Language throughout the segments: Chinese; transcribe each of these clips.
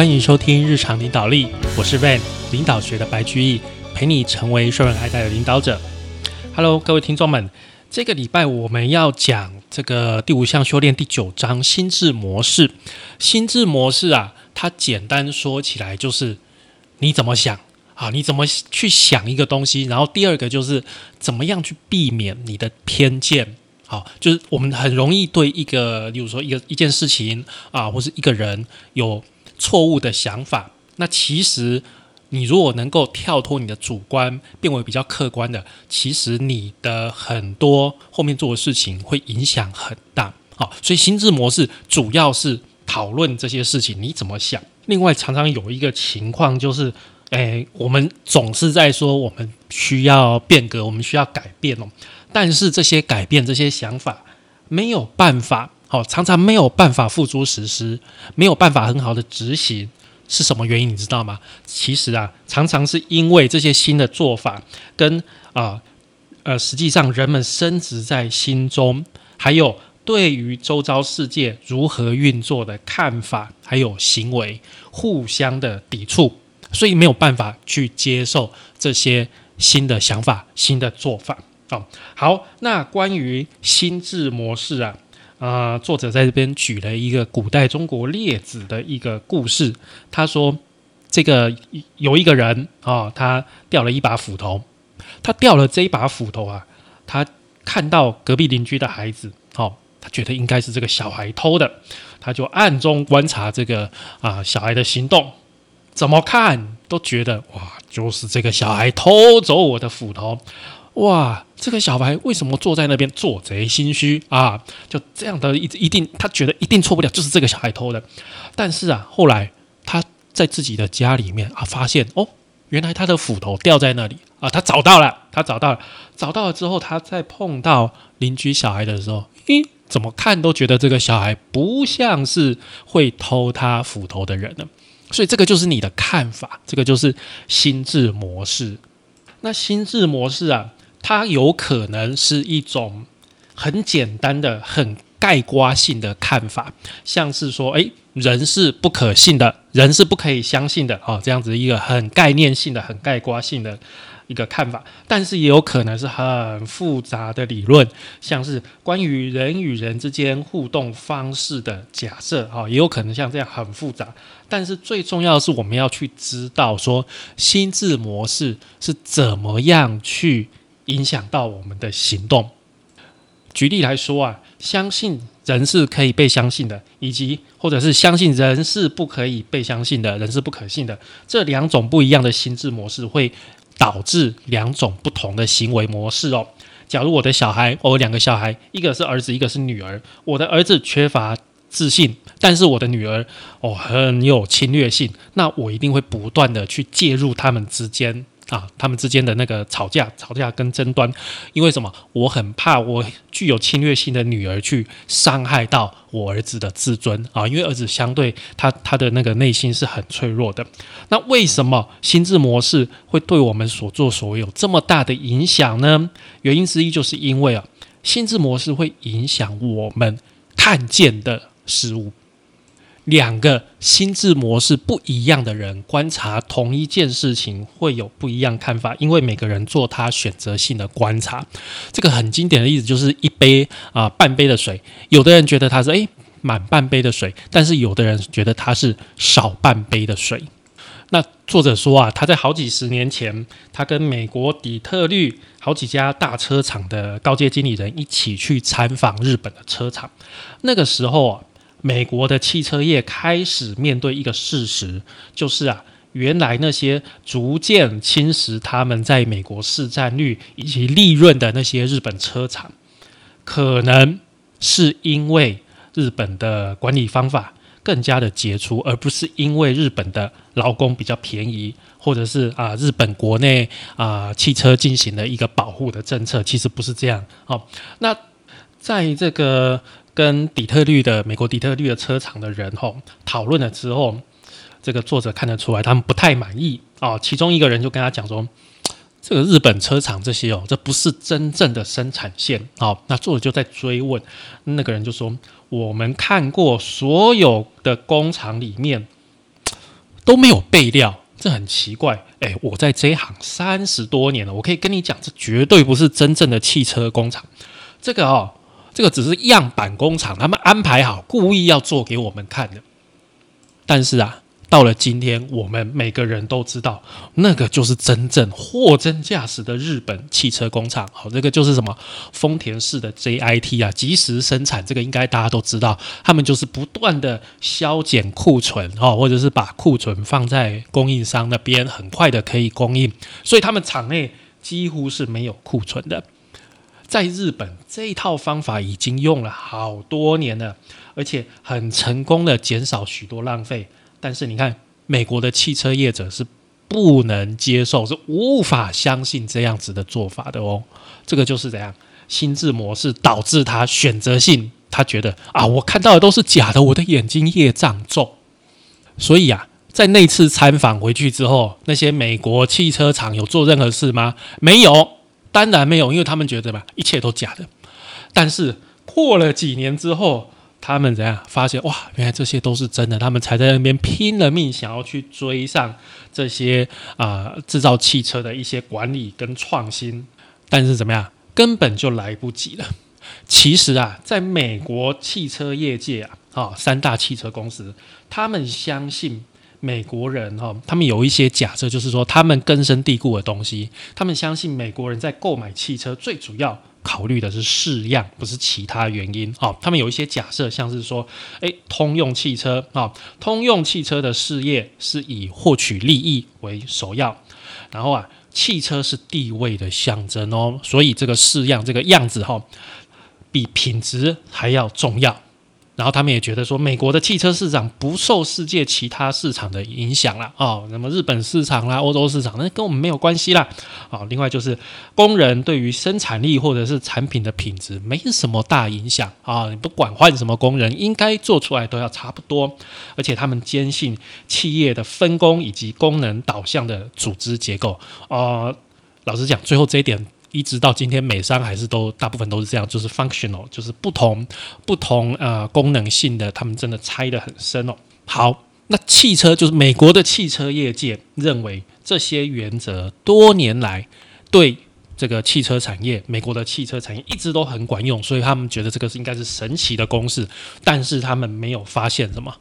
欢迎收听日常领导力，我是 Van，领导学的白居易，陪你成为受人爱戴的领导者。Hello，各位听众们，这个礼拜我们要讲这个第五项修炼第九章心智模式。心智模式啊，它简单说起来就是你怎么想啊，你怎么去想一个东西，然后第二个就是怎么样去避免你的偏见。好，就是我们很容易对一个，例如说一个一件事情啊，或是一个人有错误的想法。那其实你如果能够跳脱你的主观，变为比较客观的，其实你的很多后面做的事情会影响很大。好，所以心智模式主要是讨论这些事情你怎么想。另外，常常有一个情况就是，诶，我们总是在说我们需要变革，我们需要改变哦。但是这些改变、这些想法没有办法，好，常常没有办法付诸实施，没有办法很好的执行，是什么原因？你知道吗？其实啊，常常是因为这些新的做法跟啊呃，实际上人们深植在心中，还有对于周遭世界如何运作的看法，还有行为互相的抵触，所以没有办法去接受这些新的想法、新的做法。哦，好，那关于心智模式啊，啊，作者在这边举了一个古代中国列子的一个故事。他说，这个有一个人啊，他掉了一把斧头，他掉了这一把斧头啊，他看到隔壁邻居的孩子，哦，他觉得应该是这个小孩偷的，他就暗中观察这个啊小孩的行动，怎么看都觉得哇，就是这个小孩偷走我的斧头。哇，这个小白为什么坐在那边做贼心虚啊？就这样的一一定，他觉得一定错不了，就是这个小孩偷的。但是啊，后来他在自己的家里面啊，发现哦，原来他的斧头掉在那里啊，他找到了，他找到了，找到了之后，他再碰到邻居小孩的时候，咦，怎么看都觉得这个小孩不像是会偷他斧头的人呢？所以这个就是你的看法，这个就是心智模式。那心智模式啊。它有可能是一种很简单的、很概括性的看法，像是说，诶，人是不可信的，人是不可以相信的，哦，这样子一个很概念性的、很概括性的一个看法。但是也有可能是很复杂的理论，像是关于人与人之间互动方式的假设，哈，也有可能像这样很复杂。但是最重要的是，我们要去知道说，心智模式是怎么样去。影响到我们的行动。举例来说啊，相信人是可以被相信的，以及或者是相信人是不可以被相信的，人是不可信的，这两种不一样的心智模式会导致两种不同的行为模式哦。假如我的小孩，我有两个小孩，一个是儿子，一个是女儿，我的儿子缺乏自信，但是我的女儿哦很有侵略性，那我一定会不断的去介入他们之间。啊，他们之间的那个吵架、吵架跟争端，因为什么？我很怕我具有侵略性的女儿去伤害到我儿子的自尊啊，因为儿子相对他他的那个内心是很脆弱的。那为什么心智模式会对我们所作所为有这么大的影响呢？原因之一就是因为啊，心智模式会影响我们看见的事物。两个心智模式不一样的人观察同一件事情会有不一样看法，因为每个人做他选择性的观察。这个很经典的例子就是一杯啊半杯的水，有的人觉得它是诶满半杯的水，但是有的人觉得它是少半杯的水。那作者说啊，他在好几十年前，他跟美国底特律好几家大车厂的高阶经理人一起去参访日本的车厂，那个时候啊。美国的汽车业开始面对一个事实，就是啊，原来那些逐渐侵蚀他们在美国市占率以及利润的那些日本车厂，可能是因为日本的管理方法更加的杰出，而不是因为日本的劳工比较便宜，或者是啊日本国内啊汽车进行了一个保护的政策，其实不是这样。好，那在这个。跟底特律的美国底特律的车厂的人吼讨论了之后，这个作者看得出来他们不太满意哦。其中一个人就跟他讲说：“这个日本车厂这些哦，这不是真正的生产线。”哦，那作者就在追问，那个人就说：“我们看过所有的工厂里面，都没有备料，这很奇怪。哎，我在这一行三十多年了，我可以跟你讲，这绝对不是真正的汽车工厂。这个哦，这个只是样板工厂，他们安排好，故意要做给我们看的。但是啊。到了今天，我们每个人都知道，那个就是真正货真价实的日本汽车工厂。好，这个就是什么丰田式的 JIT 啊，即时生产，这个应该大家都知道。他们就是不断的削减库存，哦，或者是把库存放在供应商那边，很快的可以供应，所以他们厂内几乎是没有库存的。在日本，这一套方法已经用了好多年了，而且很成功的减少许多浪费。但是你看，美国的汽车业者是不能接受，是无法相信这样子的做法的哦。这个就是怎样心智模式导致他选择性，他觉得啊，我看到的都是假的，我的眼睛业障重。所以啊，在那次参访回去之后，那些美国汽车厂有做任何事吗？没有，当然没有，因为他们觉得吧，一切都假的。但是过了几年之后。他们怎样发现哇？原来这些都是真的，他们才在那边拼了命想要去追上这些啊制造汽车的一些管理跟创新，但是怎么样，根本就来不及了。其实啊，在美国汽车业界啊，啊三大汽车公司，他们相信美国人哈，他们有一些假设，就是说他们根深蒂固的东西，他们相信美国人在购买汽车最主要。考虑的是式样，不是其他原因哦。他们有一些假设，像是说，诶，通用汽车啊，通用汽车的事业是以获取利益为首要，然后啊，汽车是地位的象征哦，所以这个式样这个样子哈，比品质还要重要。然后他们也觉得说，美国的汽车市场不受世界其他市场的影响了哦，那么日本市场啦、欧洲市场那跟我们没有关系啦。好，另外就是工人对于生产力或者是产品的品质没什么大影响啊，你不管换什么工人，应该做出来都要差不多。而且他们坚信企业的分工以及功能导向的组织结构啊，老实讲，最后这一点。一直到今天，美商还是都大部分都是这样，就是 functional，就是不同不同呃功能性的，他们真的拆得很深哦。好，那汽车就是美国的汽车业界认为这些原则多年来对这个汽车产业，美国的汽车产业一直都很管用，所以他们觉得这个是应该是神奇的公式。但是他们没有发现什么，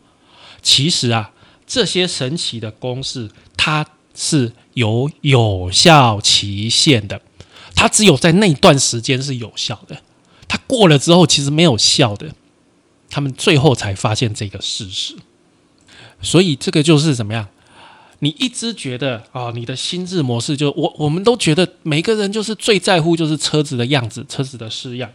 其实啊，这些神奇的公式它是有有效期限的。它只有在那一段时间是有效的，它过了之后其实没有效的。他们最后才发现这个事实，所以这个就是怎么样？你一直觉得啊，你的心智模式就我，我们都觉得每个人就是最在乎就是车子的样子、车子的式样，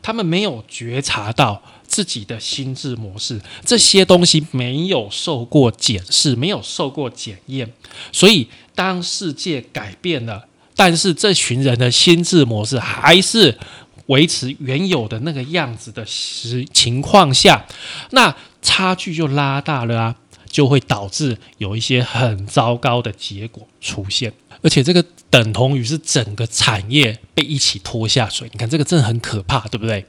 他们没有觉察到自己的心智模式这些东西没有受过检视，没有受过检验，所以当世界改变了。但是这群人的心智模式还是维持原有的那个样子的时情况下，那差距就拉大了啊，就会导致有一些很糟糕的结果出现，而且这个等同于是整个产业被一起拖下水。你看这个真的很可怕，对不对？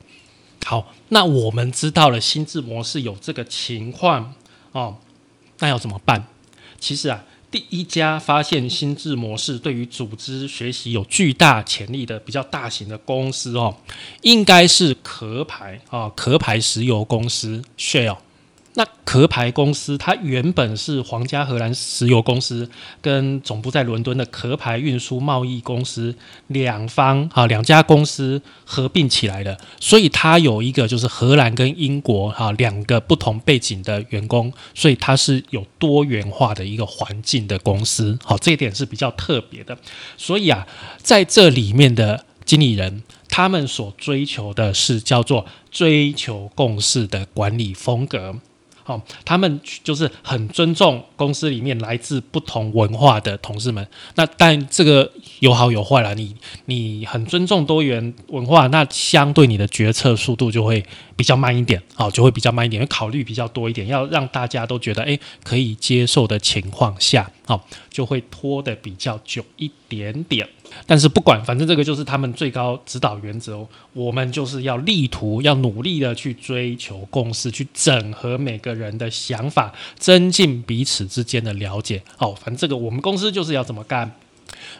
好，那我们知道了心智模式有这个情况哦，那要怎么办？其实啊。第一家发现心智模式对于组织学习有巨大潜力的比较大型的公司哦，应该是壳牌啊，壳牌石油公司 Shell。那壳牌公司，它原本是皇家荷兰石油公司跟总部在伦敦的壳牌运输贸易公司两方啊两家公司合并起来的，所以它有一个就是荷兰跟英国哈两个不同背景的员工，所以它是有多元化的一个环境的公司，好这一点是比较特别的。所以啊，在这里面的经理人，他们所追求的是叫做追求共识的管理风格。哦，他们就是很尊重公司里面来自不同文化的同事们。那但这个有好有坏啦。你你很尊重多元文化，那相对你的决策速度就会比较慢一点。好，就会比较慢一点，考虑比较多一点，要让大家都觉得诶可以接受的情况下，好，就会拖得比较久一点点。但是不管，反正这个就是他们最高指导原则哦。我们就是要力图、要努力的去追求共识，去整合每个人的想法，增进彼此之间的了解。哦，反正这个我们公司就是要怎么干。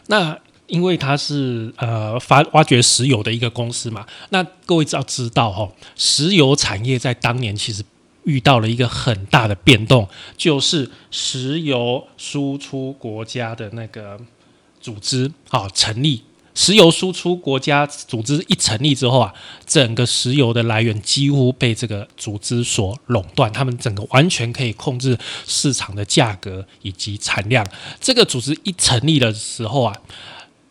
那因为它是呃发挖掘石油的一个公司嘛，那各位要知道哈，石油产业在当年其实遇到了一个很大的变动，就是石油输出国家的那个。组织啊成立，石油输出国家组织一成立之后啊，整个石油的来源几乎被这个组织所垄断，他们整个完全可以控制市场的价格以及产量。这个组织一成立的时候啊，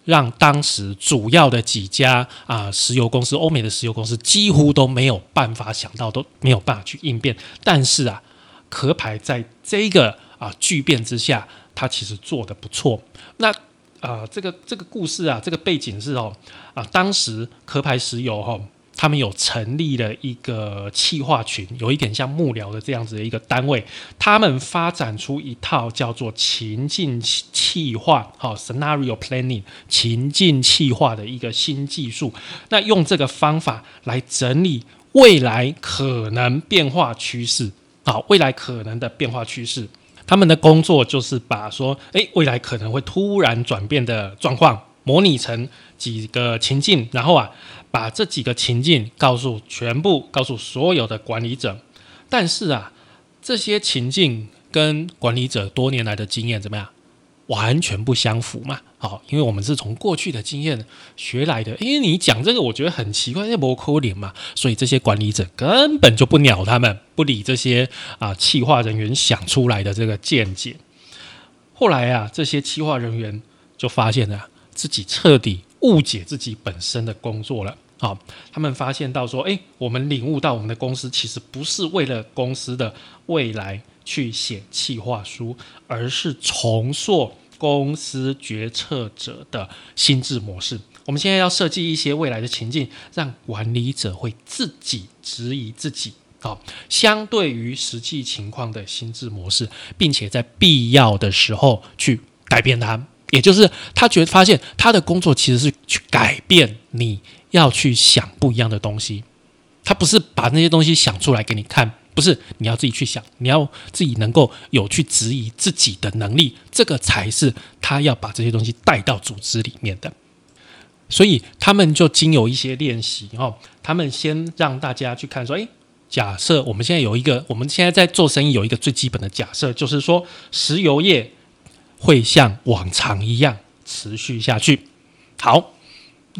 让当时主要的几家啊石油公司，欧美的石油公司几乎都没有办法想到，都没有办法去应变。但是啊，壳牌在这个啊巨变之下，它其实做的不错。那啊，这个这个故事啊，这个背景是哦，啊，当时壳牌石油哈，他们有成立了一个企划群，有一点像幕僚的这样子的一个单位，他们发展出一套叫做情境企划，好，scenario planning 情境企划的一个新技术，那用这个方法来整理未来可能变化趋势，好，未来可能的变化趋势。他们的工作就是把说，诶，未来可能会突然转变的状况模拟成几个情境，然后啊，把这几个情境告诉全部告诉所有的管理者。但是啊，这些情境跟管理者多年来的经验怎么样？完全不相符嘛？好，因为我们是从过去的经验学来的。因为你讲这个，我觉得很奇怪，因为不扣脸嘛，所以这些管理者根本就不鸟他们，不理这些啊，企划人员想出来的这个见解。后来啊，这些企划人员就发现了自己彻底误解自己本身的工作了。好，他们发现到说，哎，我们领悟到我们的公司其实不是为了公司的未来。去写企划书，而是重塑公司决策者的心智模式。我们现在要设计一些未来的情境，让管理者会自己质疑自己啊，相对于实际情况的心智模式，并且在必要的时候去改变它。也就是他觉得发现他的工作其实是去改变你要去想不一样的东西，他不是把那些东西想出来给你看。不是你要自己去想，你要自己能够有去质疑自己的能力，这个才是他要把这些东西带到组织里面的。所以他们就经有一些练习哦，他们先让大家去看说，诶，假设我们现在有一个，我们现在在做生意有一个最基本的假设，就是说石油业会像往常一样持续下去。好，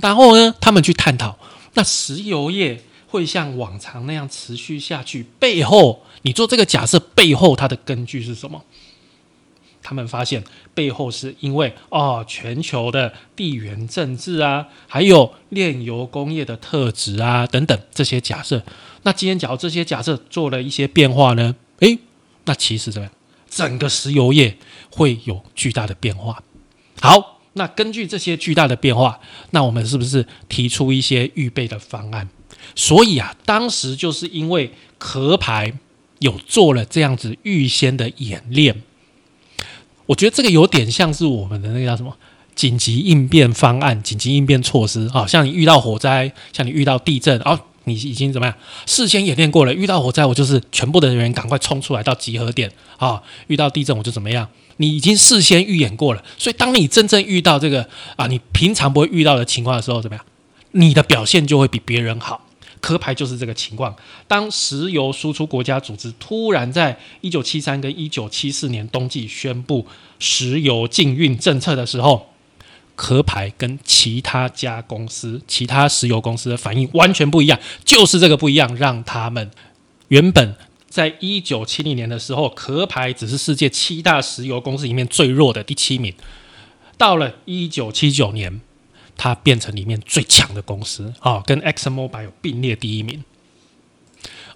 然后呢，他们去探讨那石油业。会像往常那样持续下去？背后，你做这个假设背后，它的根据是什么？他们发现背后是因为哦，全球的地缘政治啊，还有炼油工业的特质啊等等这些假设。那今天假如这些假设做了一些变化呢？诶，那其实怎么样？整个石油业会有巨大的变化。好，那根据这些巨大的变化，那我们是不是提出一些预备的方案？所以啊，当时就是因为壳牌有做了这样子预先的演练，我觉得这个有点像是我们的那个叫什么紧急应变方案、紧急应变措施啊。像你遇到火灾，像你遇到地震，哦，你已经怎么样？事先演练过了。遇到火灾，我就是全部的人员赶快冲出来到集合点啊。遇到地震，我就怎么样？你已经事先预演过了。所以，当你真正遇到这个啊，你平常不会遇到的情况的时候，怎么样？你的表现就会比别人好。壳牌就是这个情况。当石油输出国家组织突然在一九七三跟一九七四年冬季宣布石油禁运政策的时候，壳牌跟其他家公司、其他石油公司的反应完全不一样。就是这个不一样，让他们原本在一九七零年的时候，壳牌只是世界七大石油公司里面最弱的第七名，到了一九七九年。它变成里面最强的公司啊，跟 ExxonMobil 并列第一名。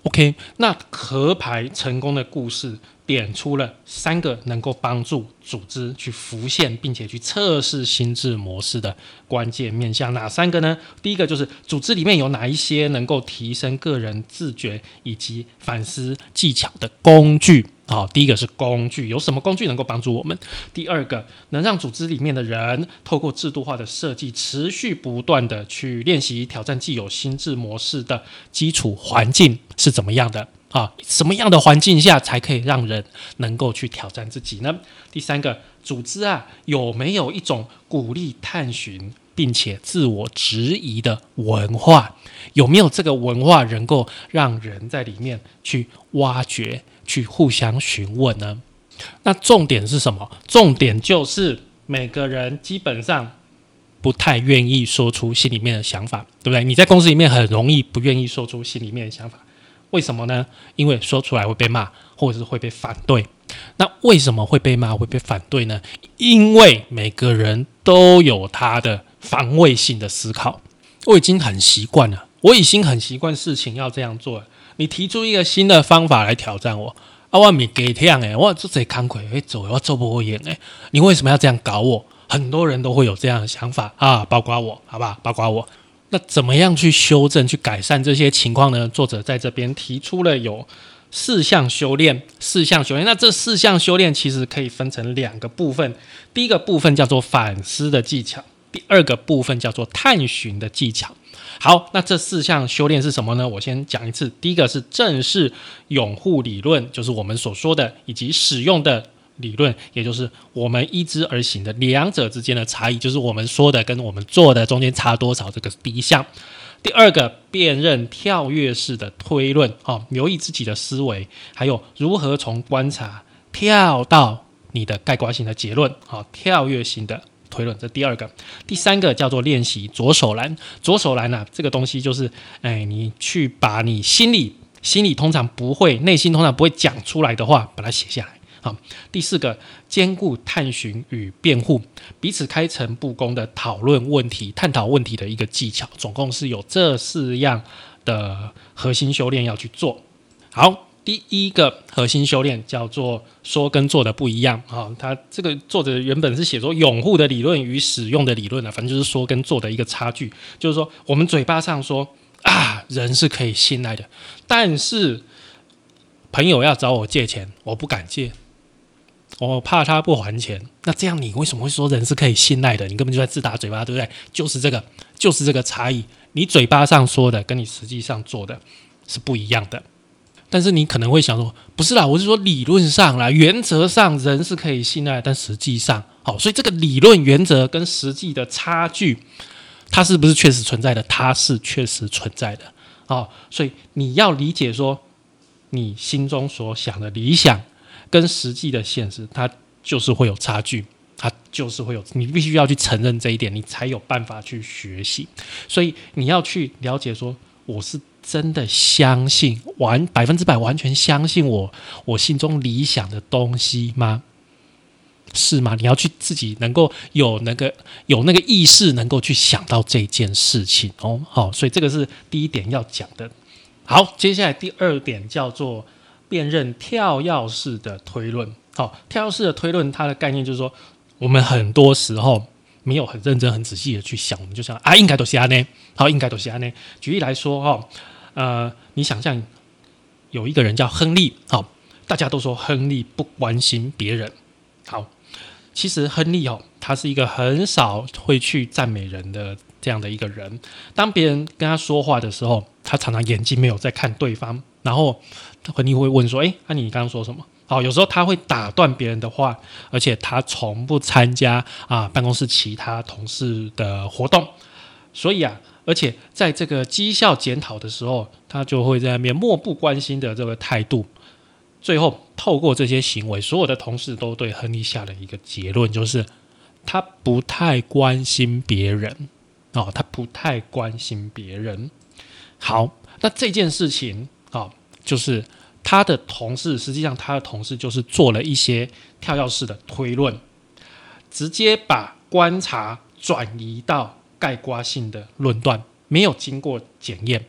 OK，那壳牌成功的故事点出了三个能够帮助组织去浮现并且去测试心智模式的关键面向，哪三个呢？第一个就是组织里面有哪一些能够提升个人自觉以及反思技巧的工具。好，第一个是工具，有什么工具能够帮助我们？第二个，能让组织里面的人透过制度化的设计，持续不断的去练习挑战既有心智模式的基础环境是怎么样的？啊，什么样的环境下才可以让人能够去挑战自己呢？第三个，组织啊，有没有一种鼓励探寻并且自我质疑的文化？有没有这个文化能够让人在里面去挖掘？去互相询问呢？那重点是什么？重点就是每个人基本上不太愿意说出心里面的想法，对不对？你在公司里面很容易不愿意说出心里面的想法，为什么呢？因为说出来会被骂，或者是会被反对。那为什么会被骂、会被反对呢？因为每个人都有他的防卫性的思考。我已经很习惯了，我已经很习惯事情要这样做。你提出一个新的方法来挑战我，啊，我没给这样诶，我做贼慷慨，会走，我做不过瘾诶，你为什么要这样搞我？很多人都会有这样的想法啊，包括我，好吧，包括我。那怎么样去修正、去改善这些情况呢？作者在这边提出了有四项修炼，四项修炼。那这四项修炼其实可以分成两个部分，第一个部分叫做反思的技巧，第二个部分叫做探寻的技巧。好，那这四项修炼是什么呢？我先讲一次。第一个是正式拥护理论，就是我们所说的以及使用的理论，也就是我们依之而行的两者之间的差异，就是我们说的跟我们做的中间差多少，这个是第一项。第二个辨认跳跃式的推论，哦，留意自己的思维，还有如何从观察跳到你的概括性的结论，好，跳跃型的。推论，这第二个，第三个叫做练习左手栏。左手栏呢，这个东西就是，哎，你去把你心里心里通常不会、内心通常不会讲出来的话，把它写下来。好，第四个，兼顾探寻与辩护，彼此开诚布公的讨论问题、探讨问题的一个技巧。总共是有这四样的核心修炼要去做。好。第一个核心修炼叫做说跟做的不一样啊，他这个作者原本是写说拥护的理论与使用的理论啊，反正就是说跟做的一个差距，就是说我们嘴巴上说啊人是可以信赖的，但是朋友要找我借钱，我不敢借，我怕他不还钱，那这样你为什么会说人是可以信赖的？你根本就在自打嘴巴，对不对？就是这个，就是这个差异，你嘴巴上说的跟你实际上做的是不一样的。但是你可能会想说，不是啦，我是说理论上啦，原则上人是可以信赖，但实际上，好，所以这个理论原则跟实际的差距，它是不是确实存在的？它是确实存在的，哦，所以你要理解说，你心中所想的理想跟实际的现实，它就是会有差距，它就是会有，你必须要去承认这一点，你才有办法去学习。所以你要去了解说，我是。真的相信完百分之百完全相信我我心中理想的东西吗？是吗？你要去自己能够有那个有那个意识，能够去想到这件事情哦。好，所以这个是第一点要讲的。好，接下来第二点叫做辨认跳跃式的推论。好，跳跃式的推论，它的概念就是说，我们很多时候没有很认真、很仔细的去想，我们就想啊，应该都是安呢。好，应该都是安呢。举例来说，哈。呃，你想象有一个人叫亨利，好，大家都说亨利不关心别人，好，其实亨利哦，他是一个很少会去赞美人的这样的一个人。当别人跟他说话的时候，他常常眼睛没有在看对方，然后亨利会问说：“哎，那你刚刚说什么？”好，有时候他会打断别人的话，而且他从不参加啊办公室其他同事的活动，所以啊。而且在这个绩效检讨的时候，他就会在那边漠不关心的这个态度。最后，透过这些行为，所有的同事都对亨利下了一个结论，就是他不太关心别人哦，他不太关心别人。好，那这件事情啊，就是他的同事，实际上他的同事就是做了一些跳跃式的推论，直接把观察转移到。概括性的论断没有经过检验，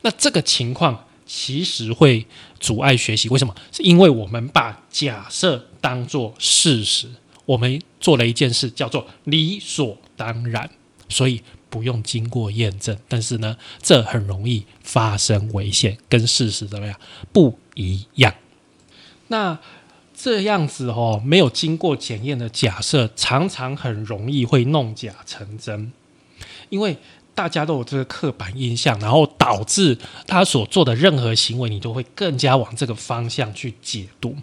那这个情况其实会阻碍学习。为什么？是因为我们把假设当做事实，我们做了一件事叫做理所当然，所以不用经过验证。但是呢，这很容易发生危险，跟事实怎么样不一样？那这样子哦，没有经过检验的假设，常常很容易会弄假成真，因为大家都有这个刻板印象，然后导致他所做的任何行为，你都会更加往这个方向去解读。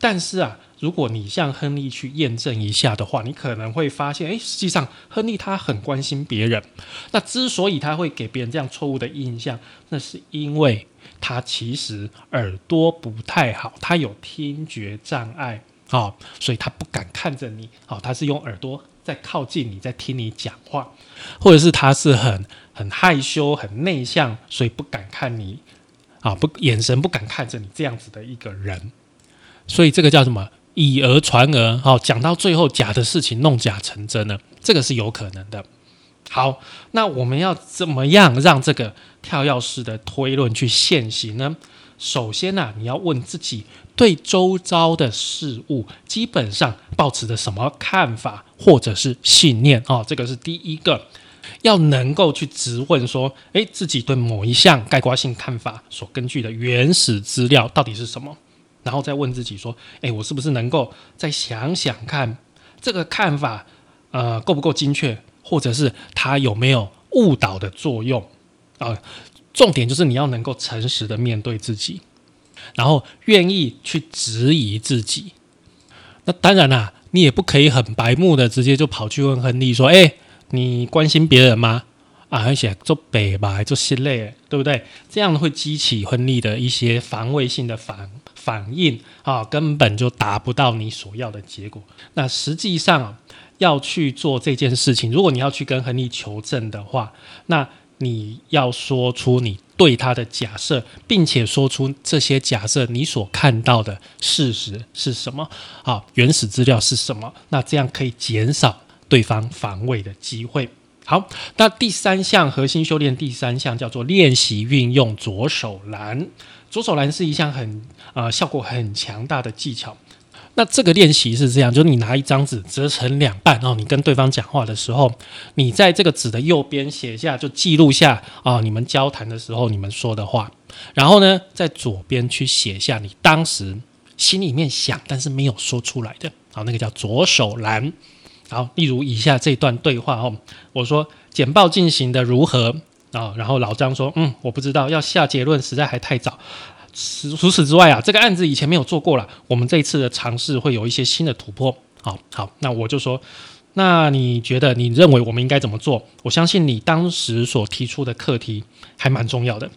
但是啊，如果你向亨利去验证一下的话，你可能会发现，诶，实际上亨利他很关心别人。那之所以他会给别人这样错误的印象，那是因为。他其实耳朵不太好，他有听觉障碍，哦，所以他不敢看着你，哦，他是用耳朵在靠近你，在听你讲话，或者是他是很很害羞、很内向，所以不敢看你，啊，不眼神不敢看着你这样子的一个人，所以这个叫什么以讹传讹，哦，讲到最后假的事情弄假成真了，这个是有可能的。好，那我们要怎么样让这个跳跃式的推论去现行呢？首先呢，你要问自己对周遭的事物基本上抱持的什么看法或者是信念哦，这个是第一个，要能够去质问说，诶，自己对某一项概括性看法所根据的原始资料到底是什么？然后再问自己说，诶，我是不是能够再想想看这个看法，呃，够不够精确？或者是他有没有误导的作用啊？重点就是你要能够诚实的面对自己，然后愿意去质疑自己。那当然啦，你也不可以很白目的直接就跑去问亨利说：“哎，你关心别人吗？”啊，而且做北白做心累，对不对？这样会激起亨利的一些防卫性的反反应啊，根本就达不到你所要的结果。那实际上。要去做这件事情，如果你要去跟亨利求证的话，那你要说出你对他的假设，并且说出这些假设你所看到的事实是什么啊？原始资料是什么？那这样可以减少对方防卫的机会。好，那第三项核心修炼，第三项叫做练习运用左手篮。左手篮是一项很呃效果很强大的技巧。那这个练习是这样，就是你拿一张纸折成两半哦，你跟对方讲话的时候，你在这个纸的右边写下，就记录下啊，你们交谈的时候你们说的话，然后呢，在左边去写下你当时心里面想但是没有说出来的，好，那个叫左手栏。好，例如以下这段对话哦，我说简报进行的如何啊？然后老张说，嗯，我不知道，要下结论实在还太早。除此之外啊，这个案子以前没有做过了。我们这一次的尝试会有一些新的突破。好好，那我就说，那你觉得你认为我们应该怎么做？我相信你当时所提出的课题还蛮重要的。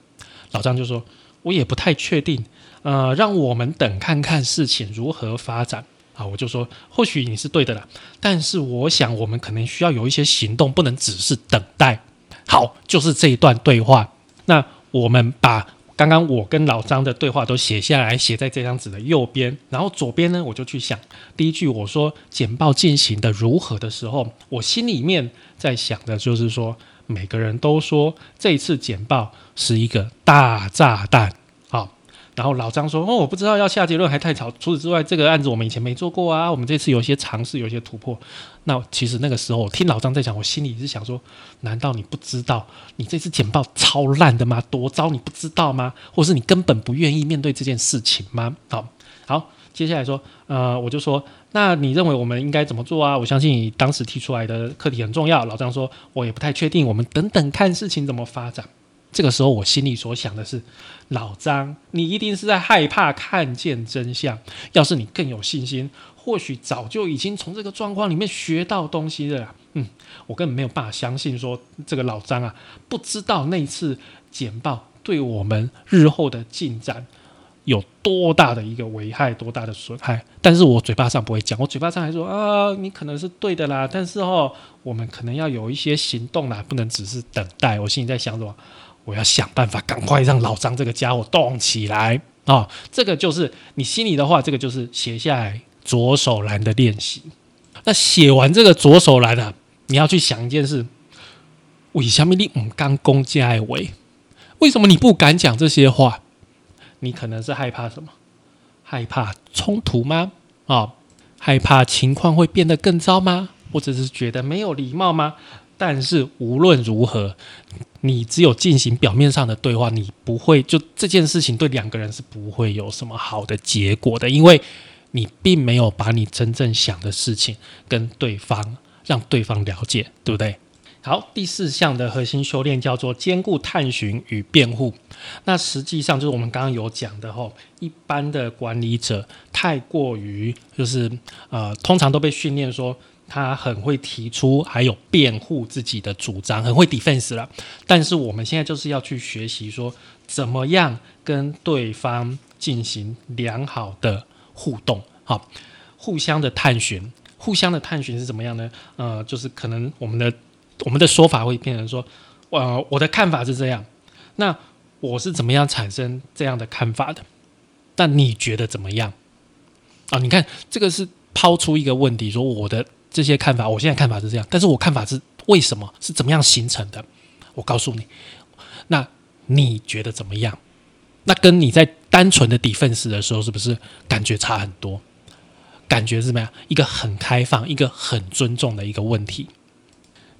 老张就说，我也不太确定。呃，让我们等看看事情如何发展啊。我就说，或许你是对的啦，但是我想我们可能需要有一些行动，不能只是等待。好，就是这一段对话。那我们把。刚刚我跟老张的对话都写下来，写在这张纸的右边。然后左边呢，我就去想第一句我说简报进行的如何的时候，我心里面在想的就是说，每个人都说这次简报是一个大炸弹。然后老张说：“哦，我不知道要下结论还太早。除此之外，这个案子我们以前没做过啊。我们这次有些尝试，有些突破。那其实那个时候，我听老张在讲，我心里是想说：难道你不知道你这次简报超烂的吗？多糟，你不知道吗？或是你根本不愿意面对这件事情吗？好，好，接下来说，呃，我就说，那你认为我们应该怎么做啊？我相信你当时提出来的课题很重要。老张说，我也不太确定，我们等等看事情怎么发展。”这个时候，我心里所想的是，老张，你一定是在害怕看见真相。要是你更有信心，或许早就已经从这个状况里面学到东西了。嗯，我根本没有办法相信说这个老张啊，不知道那次简报对我们日后的进展有多大的一个危害，多大的损害。但是我嘴巴上不会讲，我嘴巴上还说啊，你可能是对的啦。但是哦，我们可能要有一些行动啦，不能只是等待。我心里在想什么？我要想办法赶快让老张这个家伙动起来啊！这个就是你心里的话，这个就是写下来左手栏的练习。那写完这个左手栏啊，你要去想一件事：为什么你唔敢攻击艾维？为什么你不敢讲这些话？你可能是害怕什么？害怕冲突吗？啊？害怕情况会变得更糟吗？或者是觉得没有礼貌吗？但是无论如何，你只有进行表面上的对话，你不会就这件事情对两个人是不会有什么好的结果的，因为你并没有把你真正想的事情跟对方让对方了解，对不对？好，第四项的核心修炼叫做兼顾探寻与辩护。那实际上就是我们刚刚有讲的吼，一般的管理者太过于就是呃，通常都被训练说他很会提出还有辩护自己的主张，很会 defense 了。但是我们现在就是要去学习说，怎么样跟对方进行良好的互动，好，互相的探寻，互相的探寻是怎么样呢？呃，就是可能我们的。我们的说法会变成说，呃，我的看法是这样，那我是怎么样产生这样的看法的？那你觉得怎么样？啊，你看这个是抛出一个问题，说我的这些看法，我现在看法是这样，但是我看法是为什么？是怎么样形成的？我告诉你，那你觉得怎么样？那跟你在单纯的 defense 的时候，是不是感觉差很多？感觉是怎么样？一个很开放、一个很尊重的一个问题。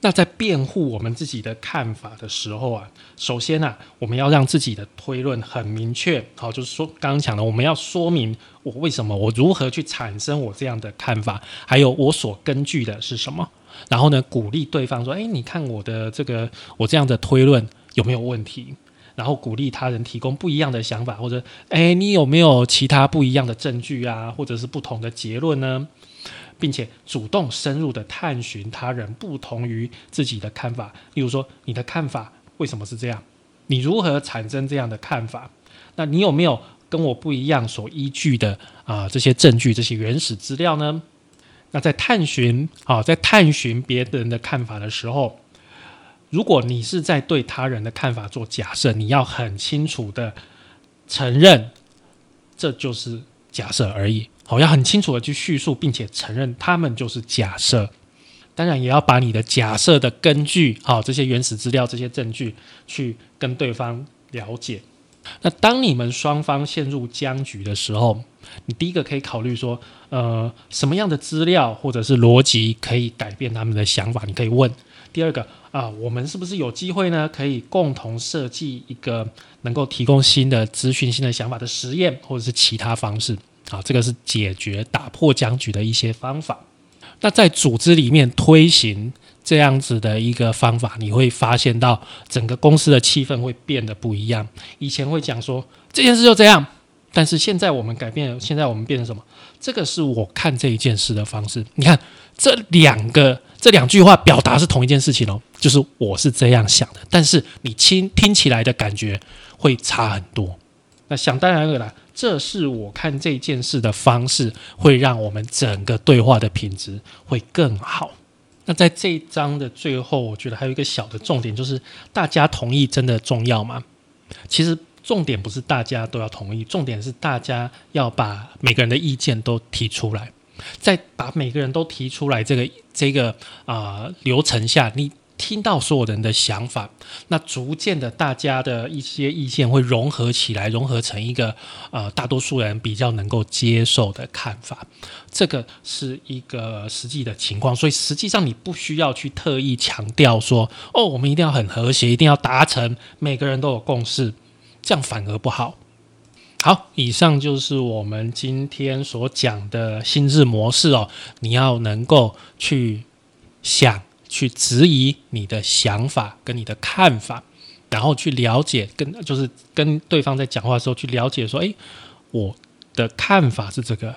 那在辩护我们自己的看法的时候啊，首先啊，我们要让自己的推论很明确，好，就是说刚刚讲的，我们要说明我为什么，我如何去产生我这样的看法，还有我所根据的是什么。然后呢，鼓励对方说：“哎，你看我的这个，我这样的推论有没有问题？”然后鼓励他人提供不一样的想法，或者“哎，你有没有其他不一样的证据啊，或者是不同的结论呢？”并且主动深入的探寻他人不同于自己的看法，例如说你的看法为什么是这样？你如何产生这样的看法？那你有没有跟我不一样所依据的啊这些证据、这些原始资料呢？那在探寻啊，在探寻别人的看法的时候，如果你是在对他人的看法做假设，你要很清楚的承认，这就是假设而已。好，要很清楚的去叙述，并且承认他们就是假设。当然，也要把你的假设的根据，好这些原始资料、这些证据，去跟对方了解。那当你们双方陷入僵局的时候，你第一个可以考虑说，呃，什么样的资料或者是逻辑可以改变他们的想法？你可以问。第二个啊，我们是不是有机会呢？可以共同设计一个能够提供新的资讯、新的想法的实验，或者是其他方式？啊，这个是解决打破僵局的一些方法。那在组织里面推行这样子的一个方法，你会发现到整个公司的气氛会变得不一样。以前会讲说这件事就这样，但是现在我们改变，现在我们变成什么？这个是我看这一件事的方式。你看这两个这两句话表达是同一件事情哦，就是我是这样想的，但是你听听起来的感觉会差很多。那想当然了。这是我看这件事的方式，会让我们整个对话的品质会更好。那在这一章的最后，我觉得还有一个小的重点，就是大家同意真的重要吗？其实重点不是大家都要同意，重点是大家要把每个人的意见都提出来，在把每个人都提出来这个这个啊流程下，你。听到所有人的想法，那逐渐的，大家的一些意见会融合起来，融合成一个呃大多数人比较能够接受的看法。这个是一个实际的情况，所以实际上你不需要去特意强调说，哦，我们一定要很和谐，一定要达成每个人都有共识，这样反而不好。好，以上就是我们今天所讲的心智模式哦，你要能够去想。去质疑你的想法跟你的看法，然后去了解，跟就是跟对方在讲话的时候去了解，说，诶，我的看法是这个，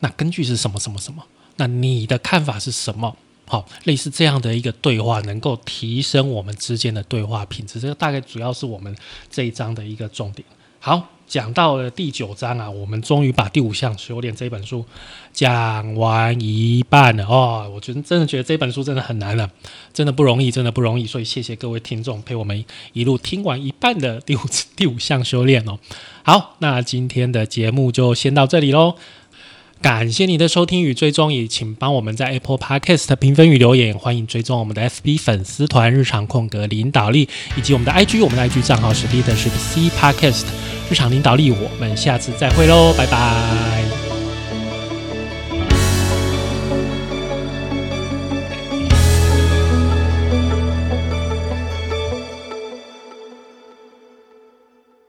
那根据是什么什么什么？那你的看法是什么？好，类似这样的一个对话，能够提升我们之间的对话品质。这个大概主要是我们这一章的一个重点。好。讲到了第九章啊，我们终于把第五项修炼这本书讲完一半了哦。我觉得真的觉得这本书真的很难了，真的不容易，真的不容易。所以谢谢各位听众陪我们一路听完一半的第五第五项修炼哦。好，那今天的节目就先到这里喽。感谢你的收听与追踪，也请帮我们在 Apple Podcast 评分与留言。欢迎追踪我们的 FB 粉丝团“日常空格领导力”，以及我们的 IG，我们的 IG 账号是 Leadership C Podcast。日常领导力，我们下次再会喽，拜拜。